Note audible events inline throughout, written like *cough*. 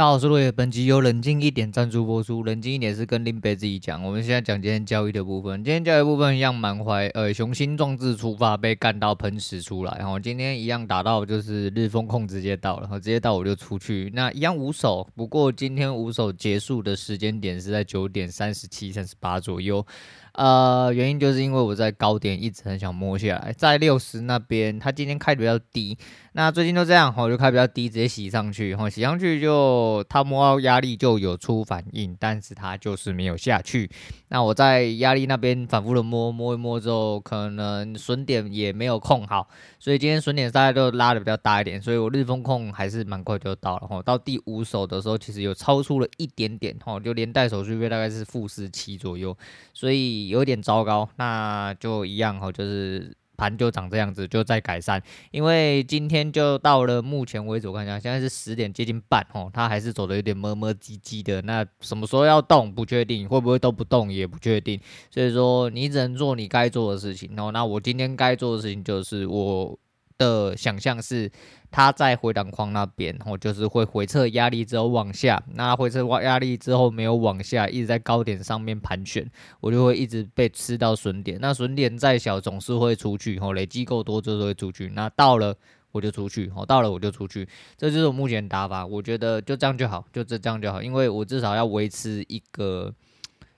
大家好，我是落叶。本集由冷静一点赞助播出。冷静一点是跟林北自己讲。我们现在讲今天交易的部分。今天交易部分一样满怀呃雄心壮志出发，被干到喷屎出来。然后今天一样打到就是日风控直接到了，然后直接到我就出去。那一样五手，不过今天五手结束的时间点是在九点三十七、三十八左右。呃，原因就是因为我在高点一直很想摸下来，在六十那边，它今天开的比较低，那最近都这样，我就开比较低，直接洗上去，哈，洗上去就它摸到压力就有出反应，但是它就是没有下去。那我在压力那边反复的摸摸一摸之后，可能损点也没有控好，所以今天损点大概都拉的比较大一点，所以我日风控还是蛮快就到了，哈，到第五手的时候其实有超出了一点点，哈，就连带手续费大概是负十七左右，所以。有点糟糕，那就一样哦，就是盘就长这样子，就在改善。因为今天就到了目前为止，我看一下，现在是十点接近半哦，它还是走的有点磨磨唧唧的。那什么时候要动不确定，会不会都不动也不确定。所以说你只能做你该做的事情哦。那我今天该做的事情就是我的想象是。它在回档框那边，哦，就是会回撤压力之后往下，那回撤压力之后没有往下，一直在高点上面盘旋，我就会一直被吃到损点。那损点再小，总是会出去，吼，累积够多就是会出去。那到了我就出去，哦，到了我就出去，这就是我目前打法。我觉得就这样就好，就这这样就好，因为我至少要维持一个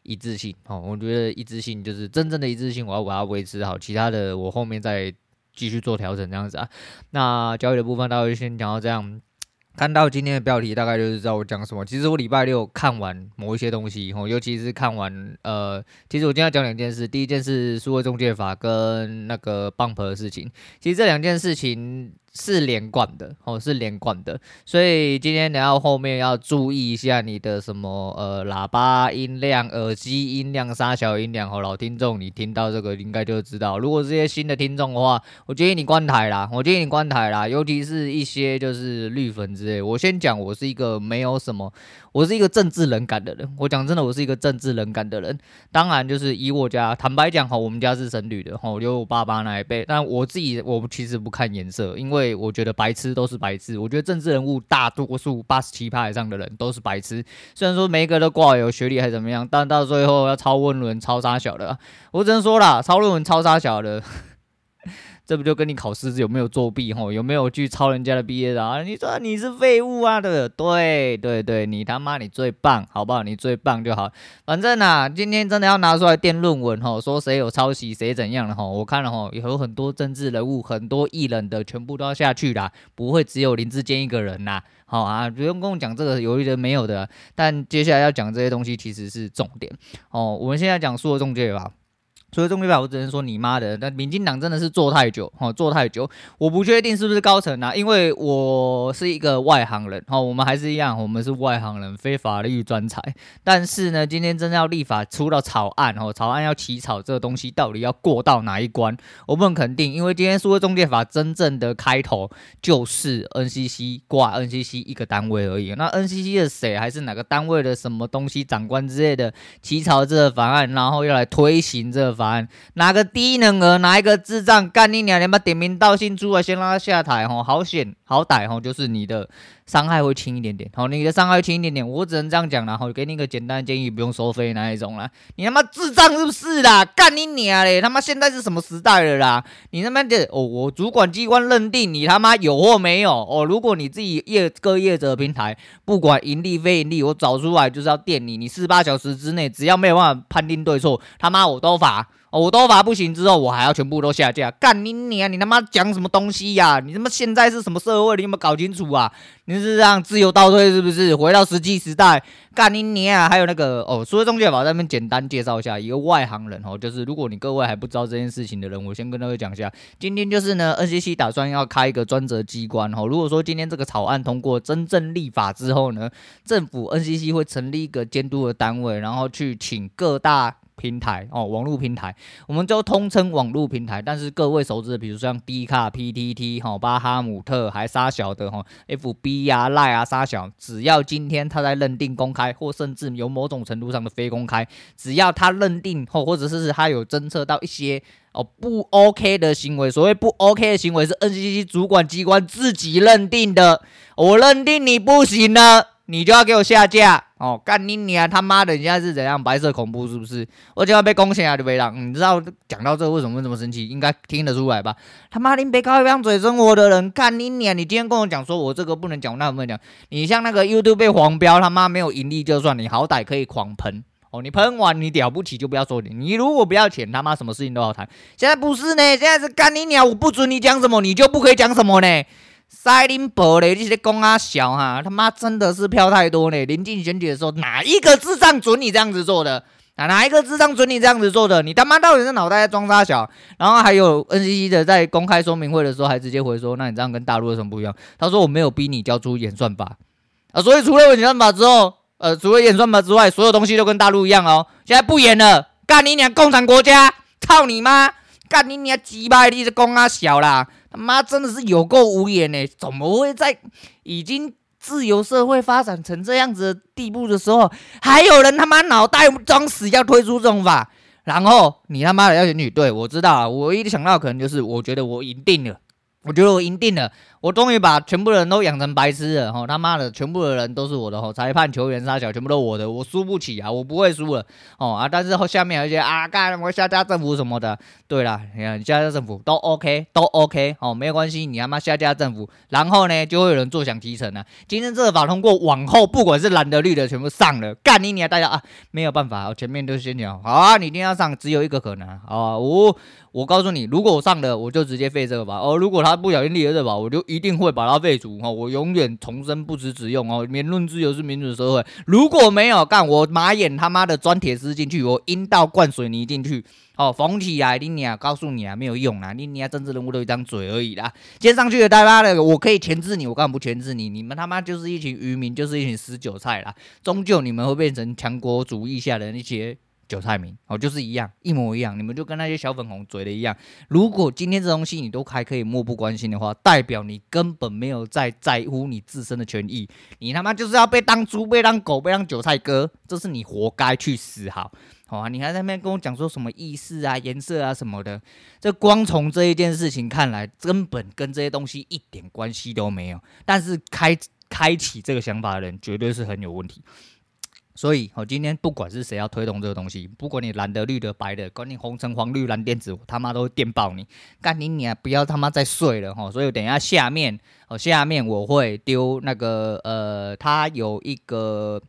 一致性，哦，我觉得一致性就是真正的一致性，我要把它维持好，其他的我后面再。继续做调整这样子啊，那交易的部分大概就先讲到这样。看到今天的标题，大概就是知道我讲什么。其实我礼拜六看完某一些东西，以后，尤其是看完呃，其实我今天要讲两件事。第一件事，数位中介法跟那个 Bump 的事情。其实这两件事情。是连贯的哦，是连贯的，所以今天你要后面要注意一下你的什么呃喇叭音量、耳机音量、沙小音量哦。老听众，你听到这个应该就知道。如果这些新的听众的话，我建议你关台啦，我建议你关台啦，尤其是一些就是绿粉之类。我先讲，我是一个没有什么，我是一个政治冷感的人。我讲真的，我是一个政治冷感的人。当然，就是以我家坦白讲哈，我们家是神绿的哈，有我爸爸那一辈。但我自己，我其实不看颜色，因为。对，我觉得白痴都是白痴。我觉得政治人物大多数八十七趴以上的人都是白痴。虽然说每一个都挂有学历还怎么样，但到最后要抄论文抄杀小的，我只能说啦，抄论文抄杀小的。这不就跟你考试有没有作弊吼，有没有去抄人家的毕业的啊？你说你是废物啊？对对对对，你他妈你最棒，好不好？你最棒就好。反正啊，今天真的要拿出来垫论文吼，说谁有抄袭谁怎样的吼，我看了吼，有很多政治人物，很多艺人的全部都要下去啦，不会只有林志坚一个人呐。好啊，不用跟我讲这个有一点没有的。但接下来要讲这些东西其实是重点哦。我们现在讲数位中介吧。所以中立法，我只能说你妈的！但民进党真的是做太久，哈，做太久，我不确定是不是高层啊，因为我是一个外行人，哈，我们还是一样，我们是外行人，非法律专才。但是呢，今天真的要立法出到草案，哈，草案要起草，这个东西到底要过到哪一关，我不能肯定，因为今天数位中介法真正的开头就是 NCC 挂 NCC 一个单位而已。那 NCC 的谁，还是哪个单位的什么东西长官之类的起草这个法案，然后要来推行这个案。哪个低能儿，拿一个智障干你娘？你妈点名道姓出来，先让他下台哦，好险好歹哦，就是你的伤害会轻一点点，好，你的伤害轻一点点，我只能这样讲，然后给你一个简单的建议，不用收费那一种啦。你他妈智障是不是啦？干你娘嘞！他妈现在是什么时代了啦？你他妈的哦，我主管机关认定你他妈有或没有哦。如果你自己业各业者平台，不管盈利非盈利，我找出来就是要电你，你四十八小时之内只要没有办法判定对错，他妈我都罚。哦，我都罚不行之后，我还要全部都下架，干你娘！你他妈讲什么东西呀、你他妈现在是什么社会？你有没有搞清楚啊？你是让自由倒退是不是？回到石器时代，干你娘！还有那个哦，数位中介法在那边简单介绍一下，一个外行人哦，就是如果你各位还不知道这件事情的人，我先跟各位讲一下，今天就是呢，NCC 打算要开一个专责机关哦。如果说今天这个草案通过真正立法之后呢，政府 NCC 会成立一个监督的单位，然后去请各大。平台哦，网络平台，我们就通称网络平台。但是各位熟知的，比如像 D 卡、PTT 哈、巴哈姆特，还杀小的哈，FB 呀、赖啊沙小，只要今天他在认定公开，或甚至有某种程度上的非公开，只要他认定或或者是他有侦测到一些哦不 OK 的行为，所谓不 OK 的行为是 NCC 主管机关自己认定的，我认定你不行了。你就要给我下架哦！干你娘他妈的，你现在是怎样白色恐怖是不是？我就要被攻陷啊，就被让你知道讲到这为什么会这么生气？应该听得出来吧？他妈你别靠一张嘴生活的人，干你娘！你今天跟我讲说我这个不能讲，那不能讲。你像那个 YouTube 被黄标，他妈没有盈利就算，你好歹可以狂喷哦！你喷完你了不起就不要说你，你如果不要钱，他妈什么事情都好谈。现在不是呢，现在是干你娘！我不准你讲什么，你就不可以讲什么呢？塞林伯嘞，你这公阿小哈，他妈真的是票太多呢。临近选举的时候，哪一个智障准你这样子做的？啊，哪一个智障准你这样子做的？你他妈到底是脑袋在装啥小？然后还有 NCC 的在公开说明会的时候，还直接回说，那你这样跟大陆有什么不一样？他说我没有逼你交出演算法啊，所以除了演算法之后，呃，除了演算法之外，所有东西都跟大陆一样哦。现在不演了，干你娘共产国家，操你妈！干你娘鸡巴，你这公阿小啦！他妈真的是有够无言呢！怎么会在已经自由社会发展成这样子的地步的时候，还有人他妈脑袋装死要推出这种法？然后你他妈的要选女队，我知道啊，我一想到可能就是，我觉得我赢定了，我觉得我赢定了。我终于把全部的人都养成白痴了，吼他妈的，全部的人都是我的，吼裁判、球员、杀小，全部都我的，我输不起啊，我不会输了，哦啊，但是后下面有一些啊，干我下架政府什么的，对了，你看下架政府都 OK，都 OK，哦，没有关系，你他妈下架政府，然后呢，就会有人坐享其成啊。今天这个法通过，往后不管是蓝的绿的，全部上了，干你你啊，大家啊，没有办法，我前面都先讲，好啊，你一定要上，只有一个可能，啊，我我告诉你，如果我上了，我就直接废这个法，哦，如果他他不小心立了这个法，我就一定会把它废。除哈，我永远重申不实使用哦。言论自由是民主社会，如果没有干，我马眼他妈的钻铁丝进去，我阴道灌水泥进去，哦，缝起来，你啊告诉你啊，没有用啦，你啊政治人物都一张嘴而已啦。接上去的大妈的，我可以钳制你，我干嘛不钳制你？你们他妈就是一群愚民，就是一群死韭菜啦，终究你们会变成强国主义下的那些。韭菜民哦，就是一样，一模一样，你们就跟那些小粉红嘴的一样。如果今天这东西你都还可以漠不关心的话，代表你根本没有在在乎你自身的权益。你他妈就是要被当猪、被当狗、被当韭菜割，这是你活该去死好！好啊，你还在那边跟我讲说什么意识啊、颜色啊什么的，这光从这一件事情看来，根本跟这些东西一点关系都没有。但是开开启这个想法的人，绝对是很有问题。所以，我今天不管是谁要推动这个东西，不管你蓝的、绿的、白的，管你红橙黄绿蓝靛紫，他妈都会电爆你！干你你不要他妈再睡了哈！所以，等一下下面，哦，下面我会丢那个呃，他有一个。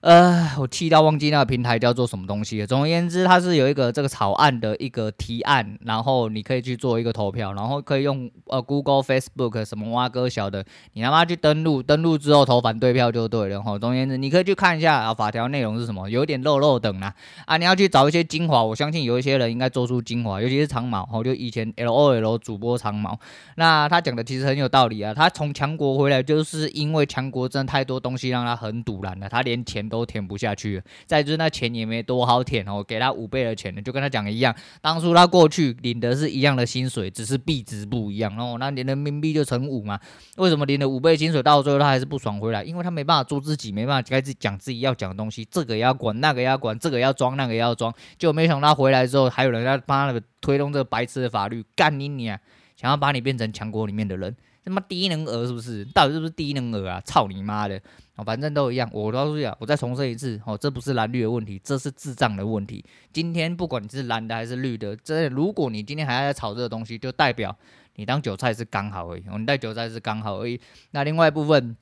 呃，我气到忘记那个平台叫做什么东西了。总而言之，它是有一个这个草案的一个提案，然后你可以去做一个投票，然后可以用呃 Google、Facebook 什么挖哥小的，你他妈去登录，登录之后投反对票就对了。哈，总而言之，你可以去看一下啊，法条内容是什么，有点漏漏等啦啊，你要去找一些精华，我相信有一些人应该做出精华，尤其是长毛，哦，就以前 *laughs* LOL 主播长毛，那他讲的其实很有道理啊，他从强国回来就是因为强国真的太多东西让他很堵然了，他连钱。都填不下去，再就是那钱也没多好填哦，给他五倍的钱呢，就跟他讲的一样，当初他过去领的是一样的薪水，只是币值不一样，哦那连人民币就乘五嘛。为什么领了五倍薪水，到最后他还是不爽回来？因为他没办法做自己，没办法开始讲自己要讲的东西，这个也要管，那个也要管，这个要装，那个也要装，就没想到回来之后，还有人在帮他推动这个白痴的法律，干你你啊，想要把你变成强国里面的人。他妈低能儿是不是？到底是不是低能儿啊？操你妈的！哦，反正都一样。我告诉你啊，我再重申一次，哦，这不是蓝绿的问题，这是智障的问题。今天不管你是蓝的还是绿的，这如果你今天还在炒这个东西，就代表你当韭菜是刚好而已。哦，你当韭菜是刚好而已。那另外一部分。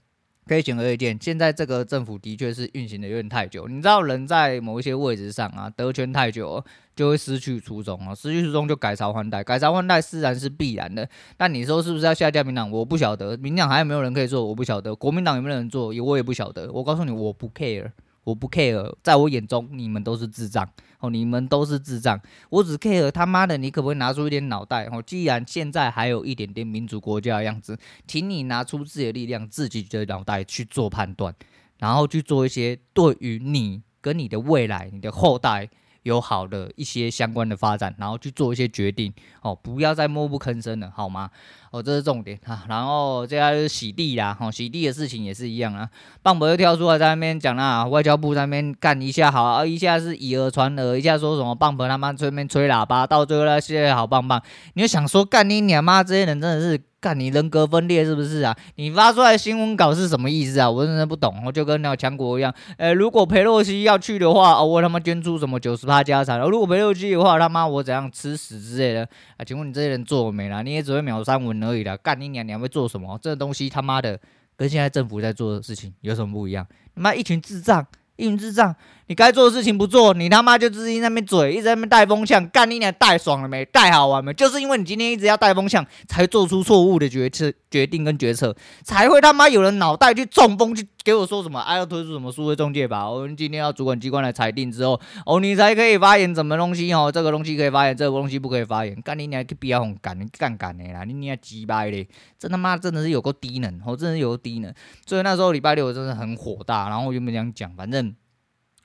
可以显而易见，现在这个政府的确是运行的有点太久。你知道，人在某一些位置上啊，得权太久，就会失去初衷啊，失去初衷就改朝换代，改朝换代自然是必然的。但你说是不是要下架民党？我不晓得，民党还有没有人可以做？我不晓得，国民党有没有人做？我也不晓得。我告诉你，我不 care。我不 care，在我眼中你们都是智障哦，你们都是智障。我只 care 他妈的，你可不可以拿出一点脑袋哦？既然现在还有一点点民主国家的样子，请你拿出自己的力量，自己的脑袋去做判断，然后去做一些对于你跟你的未来、你的后代。有好的一些相关的发展，然后去做一些决定哦，不要再默不吭声了，好吗？哦，这是重点哈。然后接下来是洗地啦，哦，洗地的事情也是一样啊。棒伯又跳出来在那边讲啦，外交部在那边干一下好啊，一下是以讹传讹，一下说什么棒伯他妈吹那边吹喇叭，到最后那些好棒棒，你就想说干你娘妈，这些人真的是。看你人格分裂是不是啊？你发出来新闻稿是什么意思啊？我真的不懂。我就跟那个强国一样，呃，如果裴洛西要去的话，哦，我他妈捐出什么九十趴家产？如果裴洛西的话，他妈我怎样吃屎之类的？啊，请问你这些人做没了？你也只会秒删文而已了。干你娘，你会做什么？这个东西他妈的跟现在政府在做的事情有什么不一样？他妈一群智障！一群智障，你该做的事情不做，你他妈就自己在那边嘴，一直在那边带风向，干你俩带爽了没？带好玩没？就是因为你今天一直要带风向，才做出错误的决策、决定跟决策，才会他妈有人脑袋去中风，去给我说什么，哎、啊，要推出什么数位中介法？我们今天要主管机关来裁定之后，哦，你才可以发言，什么东西哦？这个东西可以发言，这个东西不可以发言。干你俩去比较干，你干干的啦，你俩鸡掰嘞！这他妈真的是有够低能，我、哦、真的是有够低能。所以那时候礼拜六我真的很火大，然后我就没想讲，反正。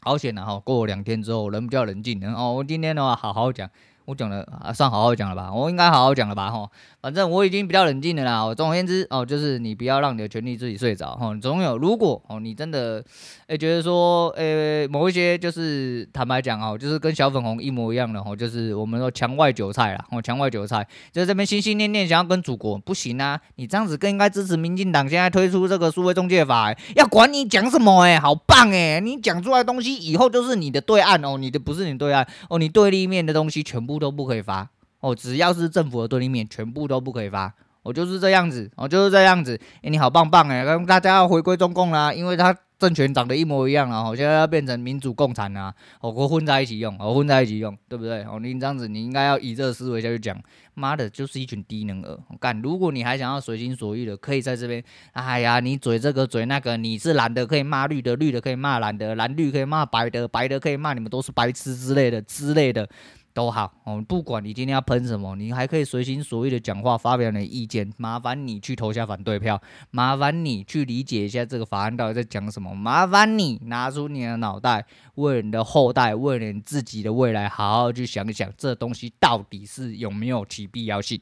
好险啊！哈，过两天之后，人比较冷静然后，我今天的话好好讲。我讲了啊，算好好讲了吧？我应该好好讲了吧？哈，反正我已经比较冷静的啦。总而言之，哦，就是你不要让你的权利自己睡着。哈，总有如果哦，你真的诶、觉得说，诶、某一些就是坦白讲哦，就是跟小粉红一模一样的哦，就是我们说墙外韭菜啦。哦，墙外韭菜就在这边心心念念想要跟祖国不行啊！你这样子更应该支持民进党现在推出这个数位中介法、要管你讲什么诶、好棒诶、你讲出来东西以后就是你的对岸哦，你的不是你对岸哦，你对立面的东西全部。都不可以发哦，只要是政府的对立面，全部都不可以发。我、就是这样子，我、就是这样子。哎，你好棒棒哎，大家要回归中共啦，因为他政权长得一模一样啊，好、哦、现在要变成民主共产啦，哦，我混在一起用，我、哦、混在一起用，对不对？哦，你这样子，你应该要以这个思维下去讲。妈的，就是一群低能儿。干，如果你还想要随心所欲的，可以在这边，哎呀，你嘴这个嘴那个，你是蓝的可以骂绿的，绿的可以骂蓝的，蓝绿可以骂白的，白的可以骂你们都是白痴之类的之类的。都好哦，不管你今天要喷什么，你还可以随心所欲的讲话，发表你的意见。麻烦你去投下反对票，麻烦你去理解一下这个法案到底在讲什么。麻烦你拿出你的脑袋，为了你的后代，为了你自己的未来，好好去想一想，这东西到底是有没有其必要性。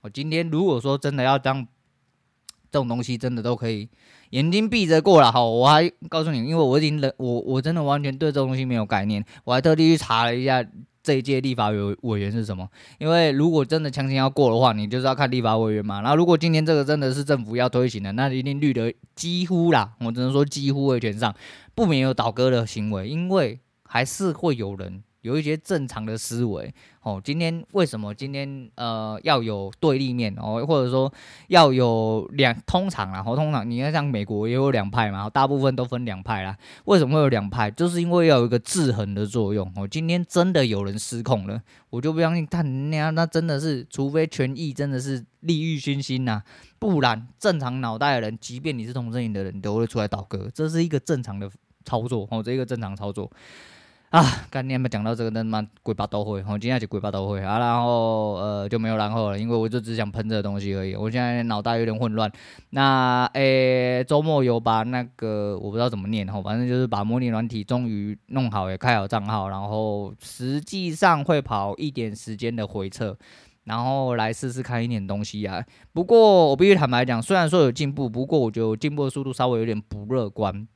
我今天如果说真的要当这种东西，真的都可以眼睛闭着过了。好，我还告诉你，因为我已经我我真的完全对这东西没有概念，我还特地去查了一下。这一届立法委委员是什么？因为如果真的强行要过的话，你就是要看立法委员嘛。然后如果今天这个真的是政府要推行的，那一定绿的几乎啦，我只能说几乎会全上，不免有倒戈的行为，因为还是会有人。有一些正常的思维哦，今天为什么今天呃要有对立面哦，或者说要有两通常啦，通常你看像美国也有两派嘛，大部分都分两派啦。为什么会有两派？就是因为要有一个制衡的作用哦。今天真的有人失控了，我就不相信他那，那真的是除非权益真的是利欲熏心呐，不然正常脑袋的人，即便你是同阵营的人，都会出来倒戈，这是一个正常的操作哦，这一个正常操作。啊，刚才没讲到这个，那么鬼八都会，我今天就鬼八都会啊，然后呃就没有然后了，因为我就只想喷这个东西而已。我现在脑袋有点混乱。那诶，周末有把那个我不知道怎么念，吼，反正就是把模拟软体终于弄好，也开好账号，然后实际上会跑一点时间的回测，然后来试试看一点东西啊。不过我必须坦白讲，虽然说有进步，不过我觉得进步的速度稍微有点不乐观。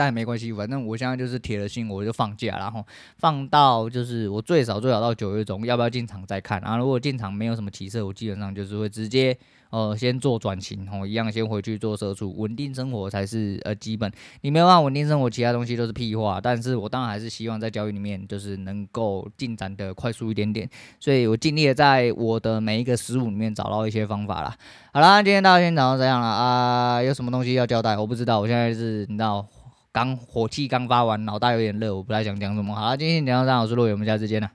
但没关系，反正我现在就是铁了心，我就放假，然后放到就是我最少最少到九月中，要不要进场再看。然后如果进场没有什么起色，我基本上就是会直接呃先做转型，哦一样先回去做社畜，稳定生活才是呃基本。你没有办法稳定生活，其他东西都是屁话。但是我当然还是希望在交易里面就是能够进展的快速一点点，所以我尽力的在我的每一个十五里面找到一些方法啦。好啦，今天大家先讲到这样了啊，有什么东西要交代？我不知道，我现在是你知道。刚火气刚发完，脑袋有点热，我不太想讲什么。好，今天讲到这，我是陆伟，我们下次见了。